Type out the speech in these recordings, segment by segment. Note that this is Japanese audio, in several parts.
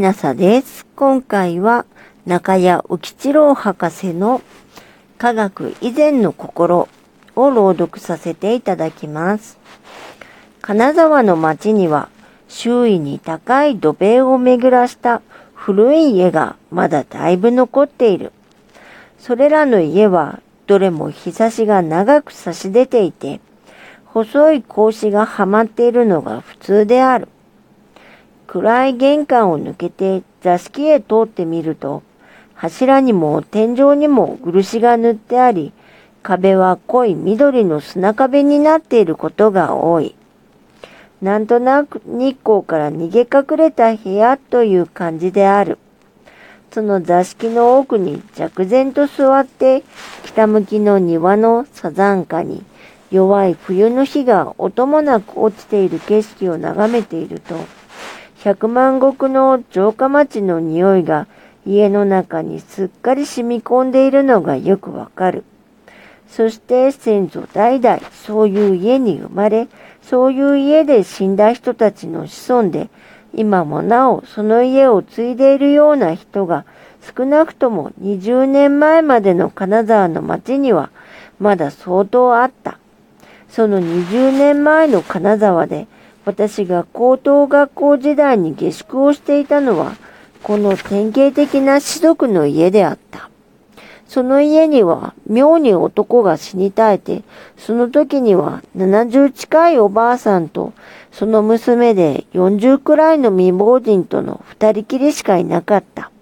ひなさです。今回は中谷浮吉郎博士の科学以前の心を朗読させていただきます。金沢の町には周囲に高い土塀を巡らした古い家がまだだいぶ残っている。それらの家はどれも日差しが長く差し出ていて、細い格子がはまっているのが普通である。暗い玄関を抜けて座敷へ通ってみると、柱にも天井にも漆が塗ってあり、壁は濃い緑の砂壁になっていることが多い。なんとなく日光から逃げ隠れた部屋という感じである。その座敷の奥に弱然と座って北向きの庭のサザンカに弱い冬の日が音もなく落ちている景色を眺めていると、百万石の城下町の匂いが家の中にすっかり染み込んでいるのがよくわかる。そして先祖代々そういう家に生まれ、そういう家で死んだ人たちの子孫で、今もなおその家を継いでいるような人が少なくとも20年前までの金沢の町にはまだ相当あった。その20年前の金沢で私が高等学校時代に下宿をしていたのはこの典型的な士族の家であった。その家には妙に男が死に絶えて、その時には70近いおばあさんと、その娘で40くらいの未亡人との二人きりしかいなかった。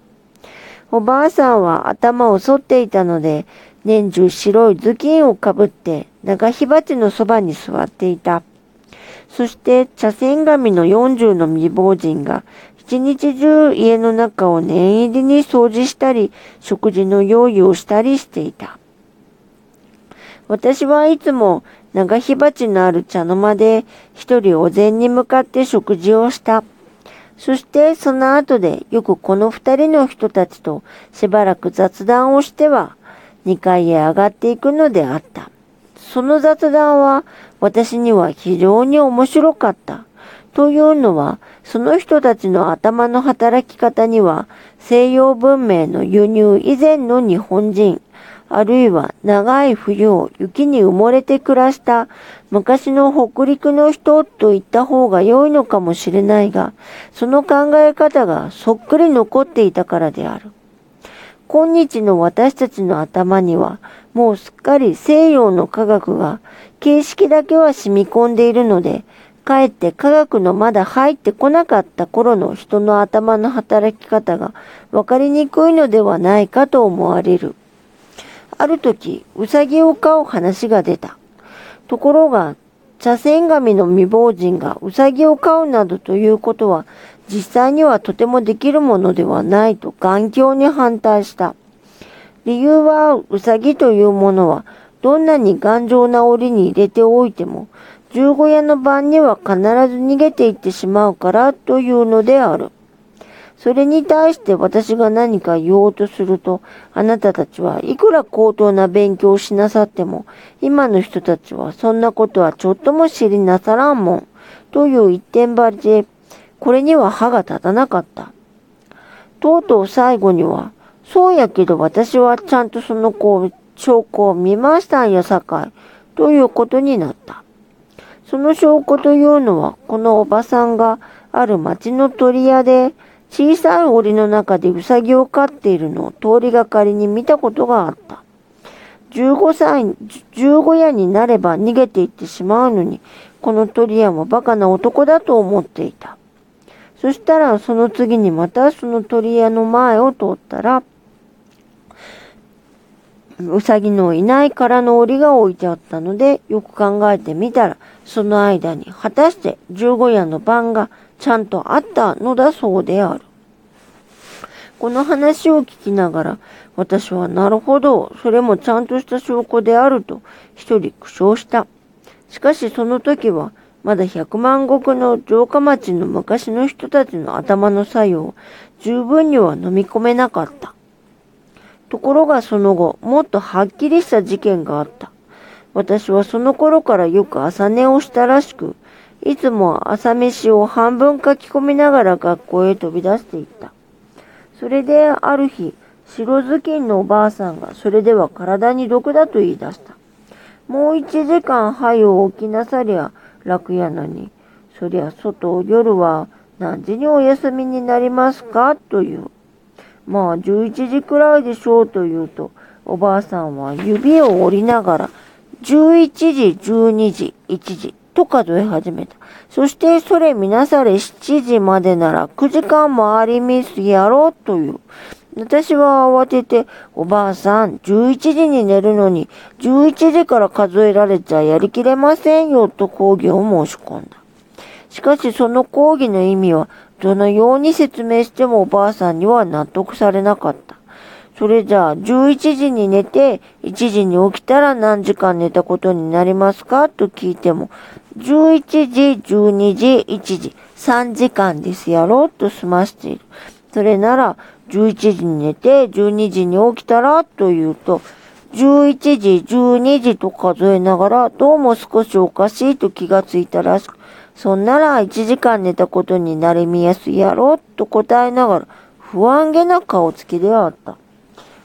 おばあさんは頭を剃っていたので、年中白い頭巾をかぶって長火鉢のそばに座っていた。そして茶筅紙の40の未亡人が一日中家の中を念入りに掃除したり、食事の用意をしたりしていた。私はいつも長火鉢のある茶の間で一人お膳に向かって食事をした。そしてその後でよくこの二人の人たちとしばらく雑談をしては二階へ上がっていくのであった。その雑談は私には非常に面白かった。というのは、その人たちの頭の働き方には、西洋文明の輸入以前の日本人、あるいは長い冬を雪に埋もれて暮らした昔の北陸の人と言った方が良いのかもしれないが、その考え方がそっくり残っていたからである。今日の私たちの頭には、もうすっかり西洋の科学が形式だけは染み込んでいるので、かえって科学のまだ入ってこなかった頃の人の頭の働き方が分かりにくいのではないかと思われる。ある時、うさぎを飼う話が出た。ところが、茶筅紙の未亡人がうさぎを飼うなどということは実際にはとてもできるものではないと眼鏡に反対した。理由はうさぎというものはどんなに頑丈な檻に入れておいても十五夜の晩には必ず逃げていってしまうからというのである。それに対して私が何か言おうとすると、あなたたちはいくら高等な勉強をしなさっても、今の人たちはそんなことはちょっとも知りなさらんもん。という一点張りで、これには歯が立たなかった。とうとう最後には、そうやけど私はちゃんとその子、証拠を見ましたんやさかい、ということになった。その証拠というのは、このおばさんがある町の鳥屋で、小さい檻の中でウサギを飼っているのを通りがかりに見たことがあった。15歳、15夜になれば逃げていってしまうのに、この鳥屋もバカな男だと思っていた。そしたらその次にまたその鳥屋の前を通ったら、うさぎのいない空の檻が置いてあったので、よく考えてみたら、その間に果たして十五夜の晩がちゃんとあったのだそうである。この話を聞きながら、私はなるほど、それもちゃんとした証拠であると一人苦笑した。しかしその時は、まだ百万石の城下町の昔の人たちの頭の作用を十分には飲み込めなかった。ところがその後、もっとはっきりした事件があった。私はその頃からよく朝寝をしたらしく、いつも朝飯を半分書き込みながら学校へ飛び出していった。それである日、白ずきんのおばあさんがそれでは体に毒だと言い出した。もう一時間早う起きなさりゃ楽やのに、そりゃ外夜は何時にお休みになりますか？という。まあ11時くらいでしょうと言うと、おばあさんは指を折りながら、11時、12時、1時と数え始めた。そしてそれ見なされ7時までなら9時間もありみすやろ？うという。私は慌てて、おばあさん、11時に寝るのに、11時から数えられちゃやりきれませんよ、と講義を申し込んだ。しかしその講義の意味は、どのように説明してもおばあさんには納得されなかった。それじゃあ、11時に寝て、1時に起きたら何時間寝たことになりますかと聞いても、11時、12時、1時、3時間ですやろうと済ましている。それなら、11時に寝て、12時に起きたら、と言うと、11時、12時と数えながら、どうも少しおかしいと気がついたらしく、そんなら1時間寝たことになりみやすいやろ、と答えながら、不安げな顔つきであった。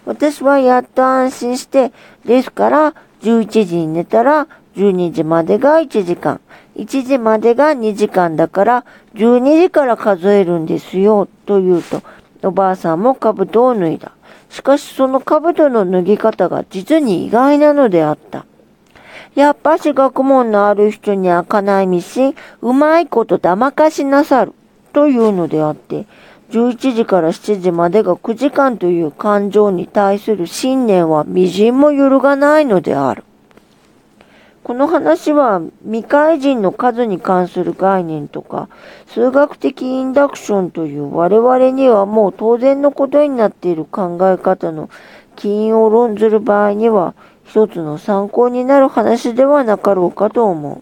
私はやっと安心して、ですから、11時に寝たら、12時までが1時間、1時までが2時間だから、12時から数えるんですよ、と言うと、おばあさんも兜を脱いだ。しかしその兜の脱ぎ方が実に意外なのであった。やっぱし学問のある人に開かないミシン、うまいこと騙かしなさる、というのであって、11時から7時までが9時間という感情に対する信念は微塵も揺るがないのである。この話は未開人の数に関する概念とか、数学的インダクションという我々にはもう当然のことになっている考え方の起因を論ずる場合には、一つの参考になる話ではなかろうかと思う。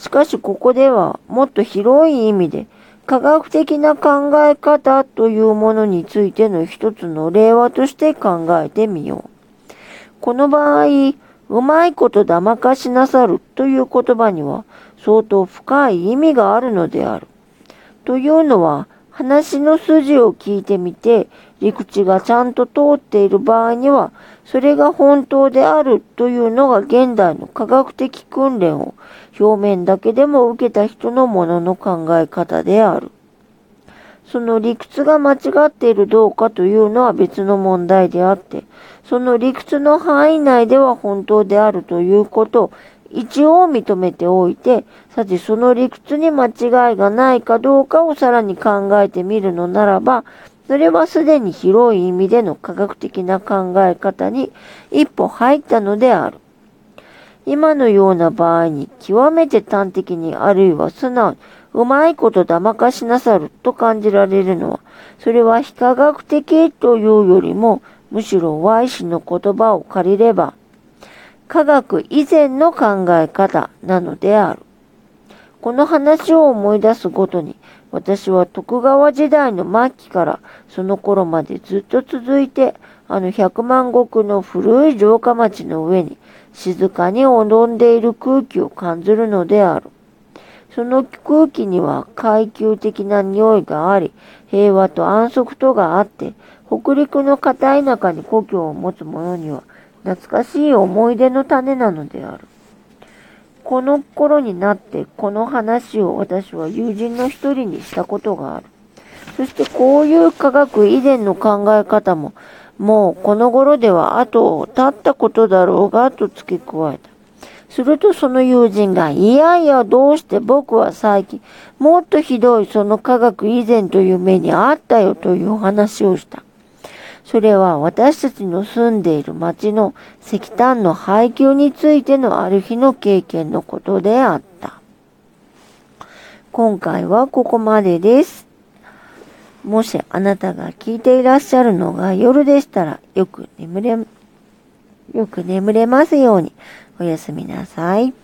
しかしここではもっと広い意味で科学的な考え方というものについての一つの例話として考えてみよう。この場合、うまいこと騙かしなさるという言葉には相当深い意味があるのである。というのは話の筋を聞いてみて陸地がちゃんと通っている場合にはそれが本当であるというのが現代の科学的訓練を表面だけでも受けた人のものの考え方である。その理屈が間違っているどうかというのは別の問題であって、その理屈の範囲内では本当であるということを一応認めておいて、さてその理屈に間違いがないかどうかをさらに考えてみるのならば、それはすでに広い意味での科学的な考え方に一歩入ったのである。今のような場合に極めて端的にあるいは素直にうまいこと騙かしなさると感じられるのは、それは非科学的というよりも、むしろ Y 氏の言葉を借りれば、科学以前の考え方なのである。この話を思い出すごとに、私は徳川時代の末期からその頃までずっと続いて、あの百万石の古い城下町の上に静かに踊んでいる空気を感じるのである。その空気には階級的な匂いがあり、平和と安息とがあって、北陸の片田舎に故郷を持つ者には懐かしい思い出の種なのである。この頃になってこの話を私は友人の一人にしたことがある。そしてこういう科学以前の考え方ももうこの頃では後を経ったことだろうがと付け加えた。するとその友人が、いやいやどうして僕は最近もっとひどいその科学以前という目にあったよという話をした。それは私たちの住んでいる町の石炭の配給についてのある日の経験のことであった。今回はここまでです。もしあなたが聞いていらっしゃるのが夜でしたらよく眠れ、よく眠れますようにおやすみなさい。